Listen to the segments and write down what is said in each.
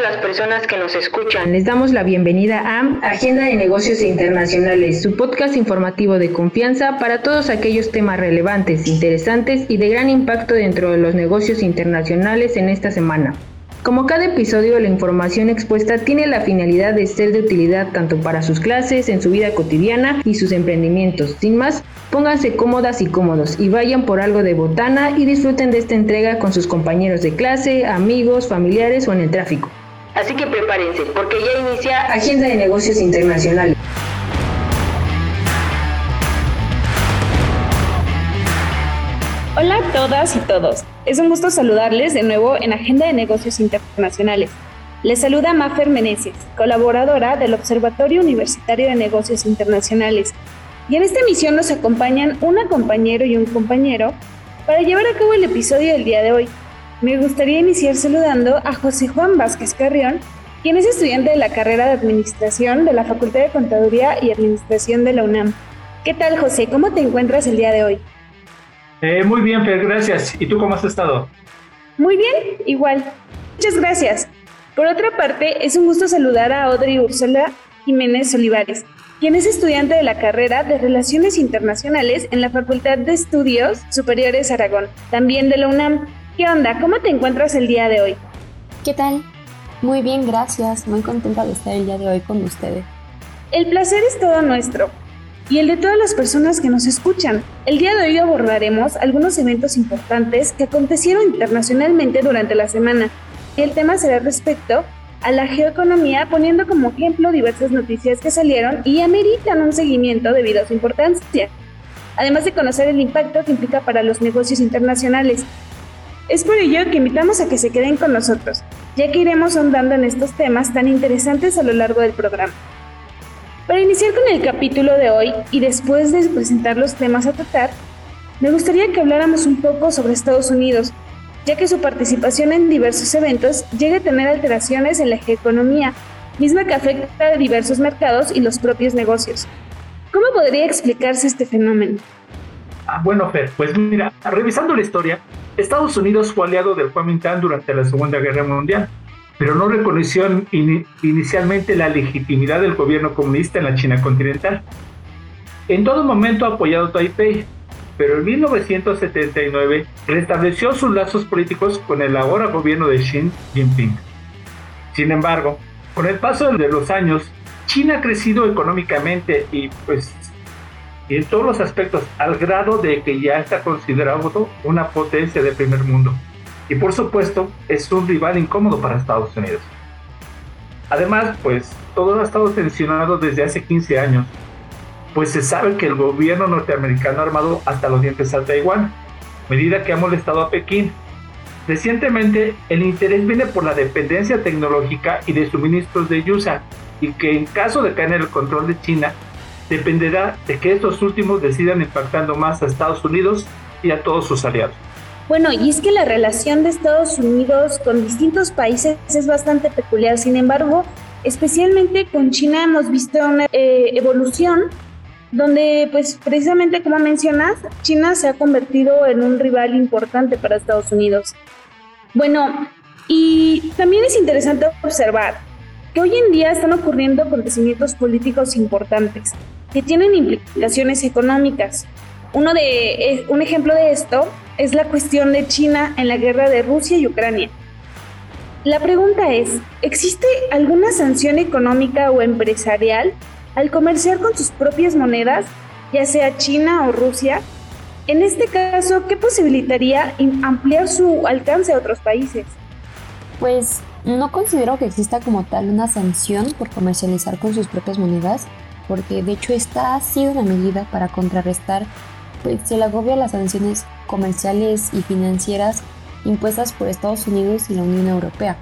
todas las personas que nos escuchan. Les damos la bienvenida a Agenda de Negocios Internacionales, su podcast informativo de confianza para todos aquellos temas relevantes, interesantes y de gran impacto dentro de los negocios internacionales en esta semana. Como cada episodio, la información expuesta tiene la finalidad de ser de utilidad tanto para sus clases, en su vida cotidiana y sus emprendimientos. Sin más, pónganse cómodas y cómodos y vayan por algo de botana y disfruten de esta entrega con sus compañeros de clase, amigos, familiares o en el tráfico. Así que prepárense, porque ya inicia Agenda de Negocios Internacionales. Hola a todas y todos. Es un gusto saludarles de nuevo en Agenda de Negocios Internacionales. Les saluda Mafer Meneses, colaboradora del Observatorio Universitario de Negocios Internacionales. Y en esta emisión nos acompañan una compañero y un compañero para llevar a cabo el episodio del día de hoy. Me gustaría iniciar saludando a José Juan Vázquez Carrión, quien es estudiante de la carrera de Administración de la Facultad de Contaduría y Administración de la UNAM. ¿Qué tal, José? ¿Cómo te encuentras el día de hoy? Eh, muy bien, Fer, gracias. ¿Y tú cómo has estado? Muy bien, igual. Muchas gracias. Por otra parte, es un gusto saludar a Audrey Úrsula Jiménez Olivares, quien es estudiante de la carrera de Relaciones Internacionales en la Facultad de Estudios Superiores Aragón, también de la UNAM. ¿Qué onda? ¿Cómo te encuentras el día de hoy? ¿Qué tal? Muy bien, gracias. Muy contenta de estar el día de hoy con ustedes. El placer es todo nuestro y el de todas las personas que nos escuchan. El día de hoy abordaremos algunos eventos importantes que acontecieron internacionalmente durante la semana. El tema será respecto a la geoeconomía, poniendo como ejemplo diversas noticias que salieron y ameritan un seguimiento debido a su importancia, además de conocer el impacto que implica para los negocios internacionales. Es por ello que invitamos a que se queden con nosotros, ya que iremos ahondando en estos temas tan interesantes a lo largo del programa. Para iniciar con el capítulo de hoy y después de presentar los temas a tratar, me gustaría que habláramos un poco sobre Estados Unidos, ya que su participación en diversos eventos llega a tener alteraciones en la economía, misma que afecta a diversos mercados y los propios negocios. ¿Cómo podría explicarse este fenómeno? Ah, bueno, Fer, pues mira, revisando la historia, Estados Unidos fue aliado del Kuomintang durante la Segunda Guerra Mundial pero no reconoció inicialmente la legitimidad del gobierno comunista en la China continental. En todo momento ha apoyado Taipei, pero en 1979 restableció sus lazos políticos con el ahora gobierno de Xi Jinping. Sin embargo, con el paso de los años, China ha crecido económicamente y pues en todos los aspectos al grado de que ya está considerado una potencia de primer mundo y por supuesto es un rival incómodo para Estados Unidos. Además, pues todo ha estado tensionado desde hace 15 años, pues se sabe que el gobierno norteamericano ha armado hasta los dientes a Taiwán, medida que ha molestado a Pekín. Recientemente, el interés viene por la dependencia tecnológica y de suministros de USA, y que en caso de caer en el control de China, dependerá de que estos últimos decidan impactando más a Estados Unidos y a todos sus aliados. Bueno, y es que la relación de Estados Unidos con distintos países es bastante peculiar. Sin embargo, especialmente con China hemos visto una eh, evolución donde, pues precisamente como mencionas, China se ha convertido en un rival importante para Estados Unidos. Bueno, y también es interesante observar que hoy en día están ocurriendo acontecimientos políticos importantes que tienen implicaciones económicas. Uno de, eh, un ejemplo de esto es la cuestión de China en la guerra de Rusia y Ucrania. La pregunta es, ¿existe alguna sanción económica o empresarial al comerciar con sus propias monedas, ya sea China o Rusia? En este caso, ¿qué posibilitaría ampliar su alcance a otros países? Pues no considero que exista como tal una sanción por comercializar con sus propias monedas, porque de hecho esta ha sido una medida para contrarrestar pues se le agobia las sanciones comerciales y financieras impuestas por Estados Unidos y la Unión Europea.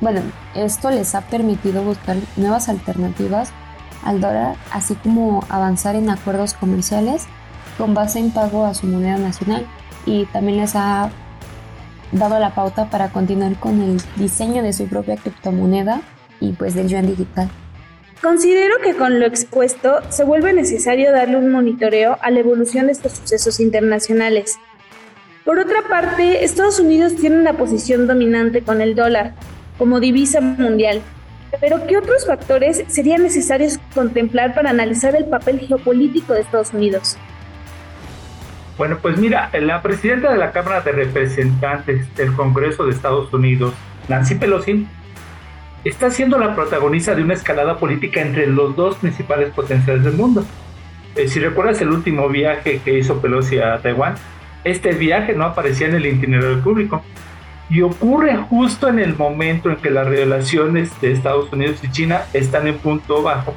Bueno, esto les ha permitido buscar nuevas alternativas al dólar, así como avanzar en acuerdos comerciales con base en pago a su moneda nacional y también les ha dado la pauta para continuar con el diseño de su propia criptomoneda y pues del yuan digital. Considero que con lo expuesto se vuelve necesario darle un monitoreo a la evolución de estos sucesos internacionales. Por otra parte, Estados Unidos tiene una posición dominante con el dólar, como divisa mundial. Pero ¿qué otros factores serían necesarios contemplar para analizar el papel geopolítico de Estados Unidos? Bueno, pues mira, la presidenta de la Cámara de Representantes del Congreso de Estados Unidos, Nancy Pelosi, está siendo la protagonista de una escalada política entre los dos principales potenciales del mundo. Eh, si recuerdas el último viaje que hizo Pelosi a Taiwán, este viaje no aparecía en el itinerario público y ocurre justo en el momento en que las relaciones de Estados Unidos y China están en punto bajo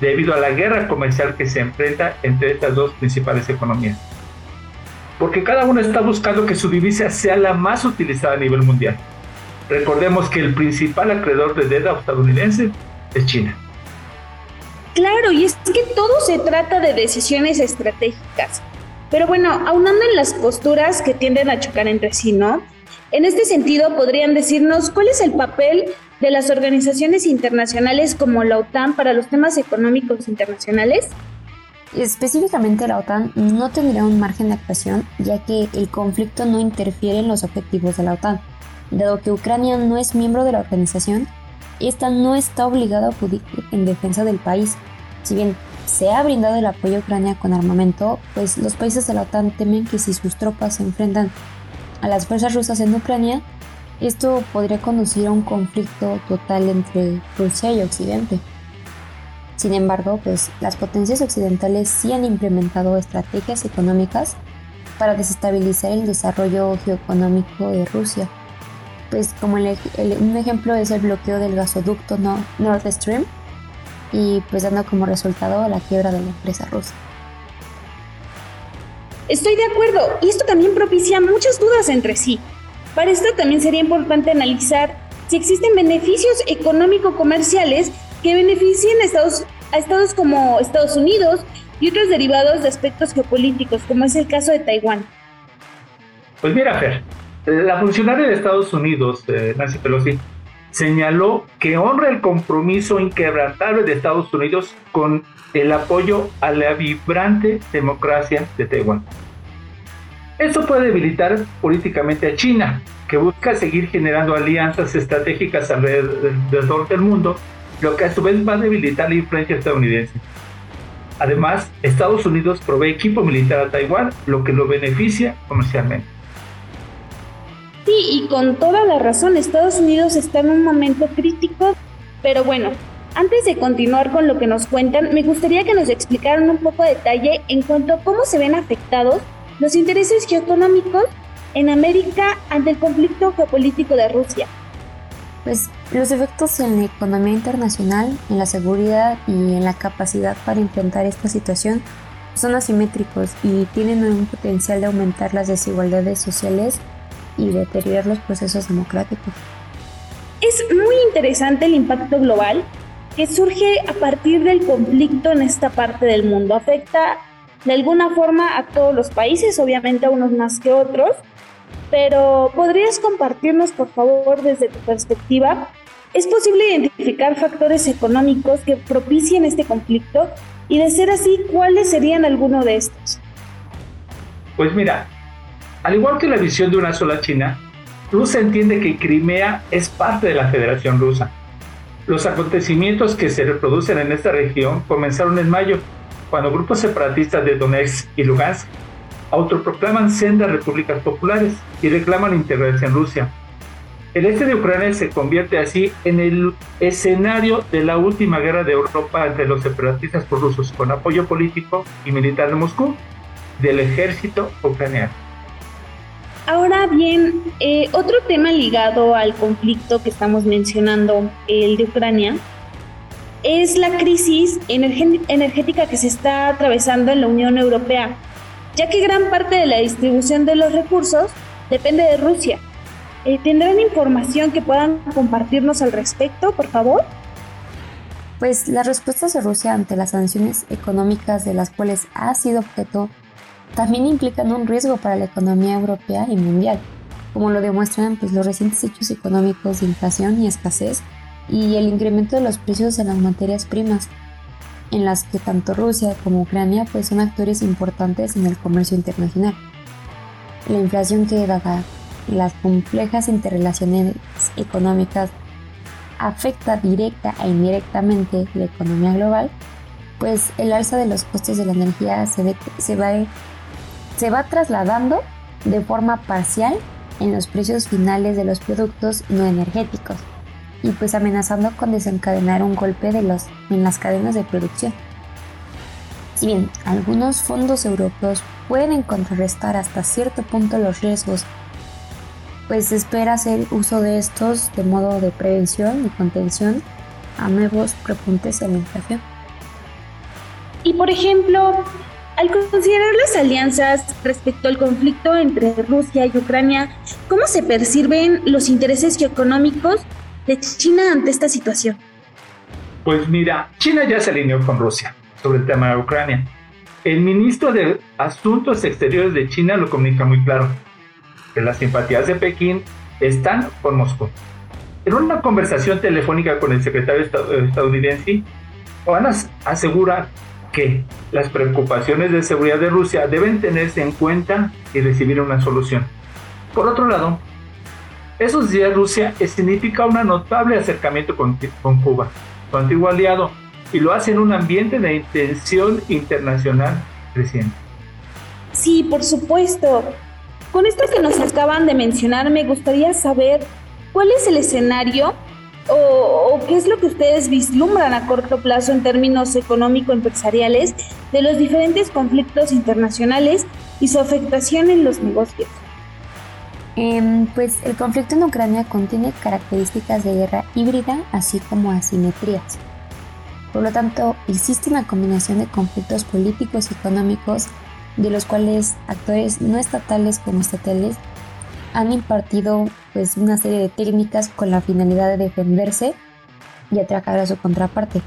debido a la guerra comercial que se enfrenta entre estas dos principales economías. Porque cada uno está buscando que su divisa sea la más utilizada a nivel mundial. Recordemos que el principal acreedor de deuda estadounidense es China. Claro, y es que todo se trata de decisiones estratégicas. Pero bueno, aunando en las posturas que tienden a chocar entre sí, ¿no? En este sentido, podrían decirnos cuál es el papel de las organizaciones internacionales como la OTAN para los temas económicos internacionales. Específicamente la OTAN no tendría un margen de actuación ya que el conflicto no interfiere en los objetivos de la OTAN. Dado que Ucrania no es miembro de la organización, esta no está obligada a acudir en defensa del país. Si bien se ha brindado el apoyo a Ucrania con armamento, pues los países de la OTAN temen que si sus tropas se enfrentan a las fuerzas rusas en Ucrania, esto podría conducir a un conflicto total entre Rusia y Occidente. Sin embargo, pues las potencias occidentales sí han implementado estrategias económicas para desestabilizar el desarrollo geoeconómico de Rusia. Pues como un ejemplo es el bloqueo del gasoducto Nord Stream y pues dando como resultado la quiebra de la empresa rusa. Estoy de acuerdo, y esto también propicia muchas dudas entre sí. Para esto también sería importante analizar si existen beneficios económico-comerciales que beneficien a estados, a estados como Estados Unidos y otros derivados de aspectos geopolíticos, como es el caso de Taiwán. Pues mira, Fer, la funcionaria de Estados Unidos, eh, Nancy Pelosi, señaló que honra el compromiso inquebrantable de Estados Unidos con el apoyo a la vibrante democracia de Taiwán. Esto puede debilitar políticamente a China, que busca seguir generando alianzas estratégicas alrededor del mundo, lo que a su vez va a debilitar la influencia estadounidense. Además, Estados Unidos provee equipo militar a Taiwán, lo que lo beneficia comercialmente. Y con toda la razón, Estados Unidos está en un momento crítico, pero bueno, antes de continuar con lo que nos cuentan, me gustaría que nos explicaran un poco de detalle en cuanto a cómo se ven afectados los intereses geoeconómicos en América ante el conflicto geopolítico de Rusia. Pues los efectos en la economía internacional, en la seguridad y en la capacidad para enfrentar esta situación son asimétricos y tienen un potencial de aumentar las desigualdades sociales y deteriorar los procesos democráticos. Es muy interesante el impacto global que surge a partir del conflicto en esta parte del mundo. Afecta de alguna forma a todos los países, obviamente a unos más que otros, pero ¿podrías compartirnos, por favor, desde tu perspectiva? ¿Es posible identificar factores económicos que propicien este conflicto? Y de ser así, ¿cuáles serían algunos de estos? Pues mira, al igual que la visión de una sola China, Rusia entiende que Crimea es parte de la Federación Rusa. Los acontecimientos que se reproducen en esta región comenzaron en mayo, cuando grupos separatistas de Donetsk y Lugansk autoproclaman sendas repúblicas populares y reclaman integrarse en Rusia. El este de Ucrania se convierte así en el escenario de la última guerra de Europa entre los separatistas rusos con apoyo político y militar de Moscú del ejército ucraniano. Ahora bien, eh, otro tema ligado al conflicto que estamos mencionando, el de Ucrania, es la crisis energética que se está atravesando en la Unión Europea, ya que gran parte de la distribución de los recursos depende de Rusia. Eh, ¿Tendrán información que puedan compartirnos al respecto, por favor? Pues las respuestas de Rusia ante las sanciones económicas de las cuales ha sido objeto también implican un riesgo para la economía europea y mundial, como lo demuestran pues, los recientes hechos económicos de inflación y escasez y el incremento de los precios de las materias primas, en las que tanto Rusia como Ucrania pues, son actores importantes en el comercio internacional. La inflación que dada las complejas interrelaciones económicas afecta directa e indirectamente la economía global, pues el alza de los costos de la energía se, se, va, se va trasladando de forma parcial en los precios finales de los productos no energéticos y pues amenazando con desencadenar un golpe de los, en las cadenas de producción. Si bien algunos fondos europeos pueden contrarrestar hasta cierto punto los riesgos, pues se espera hacer uso de estos de modo de prevención y contención a nuevos repuntes en la inflación. Y por ejemplo, al considerar las alianzas respecto al conflicto entre Rusia y Ucrania, ¿cómo se perciben los intereses económicos de China ante esta situación? Pues mira, China ya se alineó con Rusia sobre el tema de Ucrania. El ministro de Asuntos Exteriores de China lo comunica muy claro, que las simpatías de Pekín están con Moscú. En una conversación telefónica con el secretario estadounidense, Juan asegura que las preocupaciones de seguridad de Rusia deben tenerse en cuenta y recibir una solución. Por otro lado, esos días Rusia significa un notable acercamiento con, con Cuba, su antiguo aliado, y lo hace en un ambiente de intención internacional creciente. Sí, por supuesto. Con esto que nos acaban de mencionar, me gustaría saber cuál es el escenario o, qué es lo que ustedes vislumbran a corto plazo en términos económico-empresariales de los diferentes conflictos internacionales y su afectación en los negocios. Em, pues el conflicto en Ucrania contiene características de guerra híbrida, así como asimetrías. Por lo tanto, existe una combinación de conflictos políticos y económicos de los cuales actores no estatales como estatales han impartido pues, una serie de técnicas con la finalidad de defenderse y atacar a su contraparte.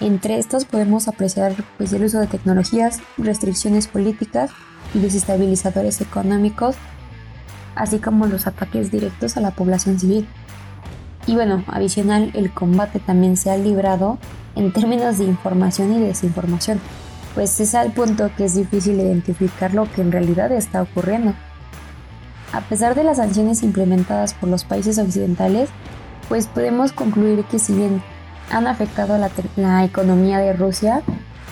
Entre estos podemos apreciar pues, el uso de tecnologías, restricciones políticas y desestabilizadores económicos, así como los ataques directos a la población civil. Y bueno, adicional, el combate también se ha librado en términos de información y desinformación, pues es al punto que es difícil identificar lo que en realidad está ocurriendo. A pesar de las sanciones implementadas por los países occidentales, pues podemos concluir que si bien han afectado la, la economía de Rusia,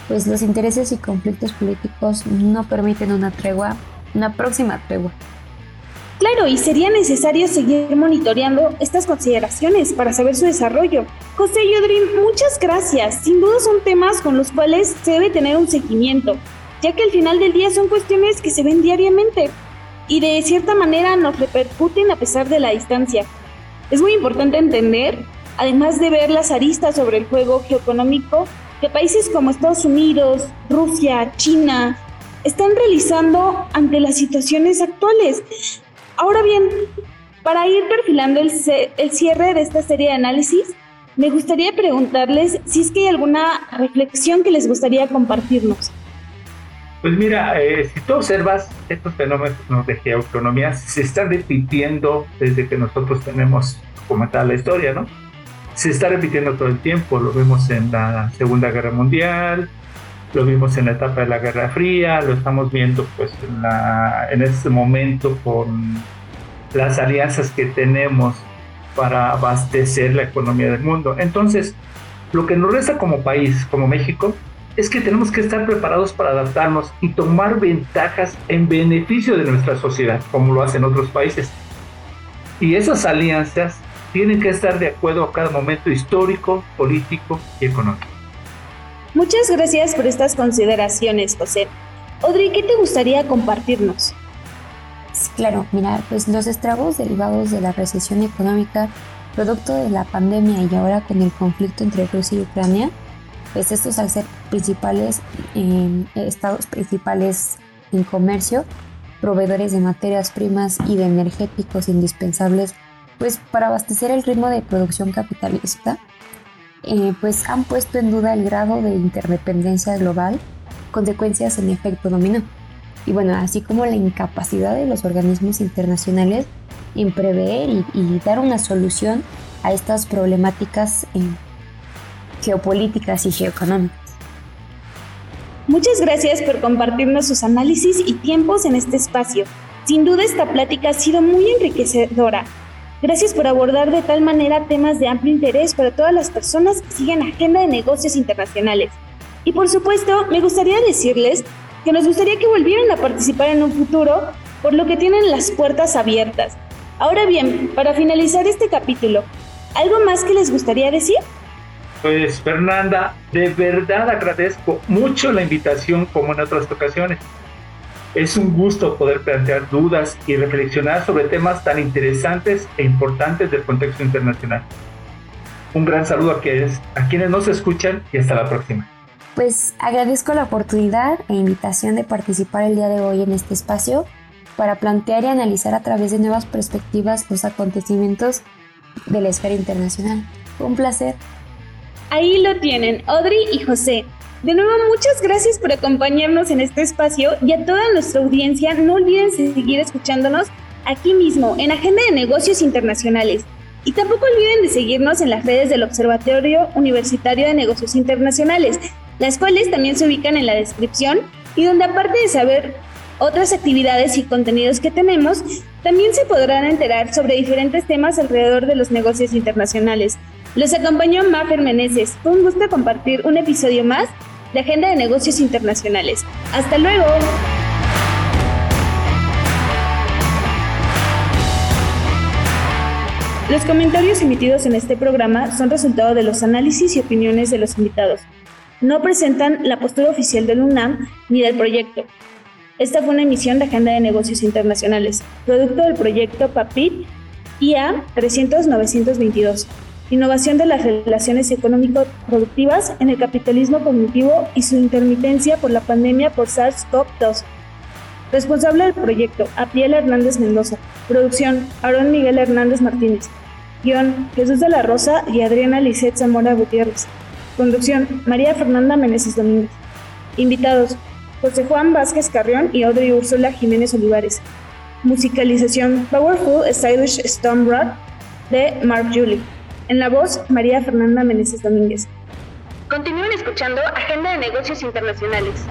pues los intereses y conflictos políticos no permiten una tregua, una próxima tregua. Claro, y sería necesario seguir monitoreando estas consideraciones para saber su desarrollo. José Yodrin, muchas gracias. Sin duda son temas con los cuales se debe tener un seguimiento, ya que al final del día son cuestiones que se ven diariamente y de cierta manera nos repercuten a pesar de la distancia. Es muy importante entender, además de ver las aristas sobre el juego geoeconómico, que países como Estados Unidos, Rusia, China, están realizando ante las situaciones actuales. Ahora bien, para ir perfilando el, el cierre de esta serie de análisis, me gustaría preguntarles si es que hay alguna reflexión que les gustaría compartirnos. Pues mira, eh, si tú observas, estos fenómenos de geoeconomía se están repitiendo desde que nosotros tenemos como tal la historia, ¿no? Se está repitiendo todo el tiempo, lo vemos en la Segunda Guerra Mundial, lo vimos en la etapa de la Guerra Fría, lo estamos viendo pues en, la, en este momento con las alianzas que tenemos para abastecer la economía del mundo. Entonces, lo que nos resta como país, como México, es que tenemos que estar preparados para adaptarnos y tomar ventajas en beneficio de nuestra sociedad, como lo hacen otros países. Y esas alianzas tienen que estar de acuerdo a cada momento histórico, político y económico. Muchas gracias por estas consideraciones, José. Audrey, ¿qué te gustaría compartirnos? Claro, mira, pues los estragos derivados de la recesión económica, producto de la pandemia y ahora con el conflicto entre Rusia y Ucrania, pues estos al ser principales eh, estados principales en comercio, proveedores de materias primas y de energéticos indispensables, pues para abastecer el ritmo de producción capitalista, eh, pues han puesto en duda el grado de interdependencia global, consecuencias en efecto dominó. Y bueno, así como la incapacidad de los organismos internacionales en prever y, dar una solución a estas problemáticas eh, geopolíticas y geoeconómicas. Muchas gracias por compartirnos sus análisis y tiempos en este espacio. Sin duda esta plática ha sido muy enriquecedora. Gracias por abordar de tal manera temas de amplio interés para todas las personas que siguen Agenda de Negocios Internacionales. Y por supuesto, me gustaría decirles que nos gustaría que volvieran a participar en un futuro, por lo que tienen las puertas abiertas. Ahora bien, para finalizar este capítulo, ¿algo más que les gustaría decir? Pues Fernanda, de verdad agradezco mucho la invitación como en otras ocasiones. Es un gusto poder plantear dudas y reflexionar sobre temas tan interesantes e importantes del contexto internacional. Un gran saludo a quienes, a quienes nos escuchan y hasta la próxima. Pues agradezco la oportunidad e invitación de participar el día de hoy en este espacio para plantear y analizar a través de nuevas perspectivas los acontecimientos de la esfera internacional. un placer. Ahí lo tienen, Audrey y José. De nuevo, muchas gracias por acompañarnos en este espacio y a toda nuestra audiencia no olviden seguir escuchándonos aquí mismo en Agenda de Negocios Internacionales. Y tampoco olviden de seguirnos en las redes del Observatorio Universitario de Negocios Internacionales, las cuales también se ubican en la descripción y donde aparte de saber otras actividades y contenidos que tenemos, también se podrán enterar sobre diferentes temas alrededor de los negocios internacionales. Los acompañó Mafer Meneses. Fue un gusto compartir un episodio más de Agenda de Negocios Internacionales. ¡Hasta luego! Los comentarios emitidos en este programa son resultado de los análisis y opiniones de los invitados. No presentan la postura oficial del UNAM ni del proyecto. Esta fue una emisión de Agenda de Negocios Internacionales, producto del proyecto PAPIT IA 300-922. Innovación de las relaciones económico-productivas en el capitalismo cognitivo y su intermitencia por la pandemia por SARS-CoV-2. Responsable del proyecto, Apiel Hernández Mendoza. Producción, Aarón Miguel Hernández Martínez. Guión, Jesús de la Rosa y Adriana Lisset Zamora Gutiérrez. Conducción, María Fernanda Meneses Domínguez. Invitados, José Juan Vázquez Carrión y Audrey Úrsula Jiménez Olivares. Musicalización, Powerful Stylish Stone Rock de Mark Julie. En la voz, María Fernanda Meneses Domínguez. Continúen escuchando Agenda de Negocios Internacionales.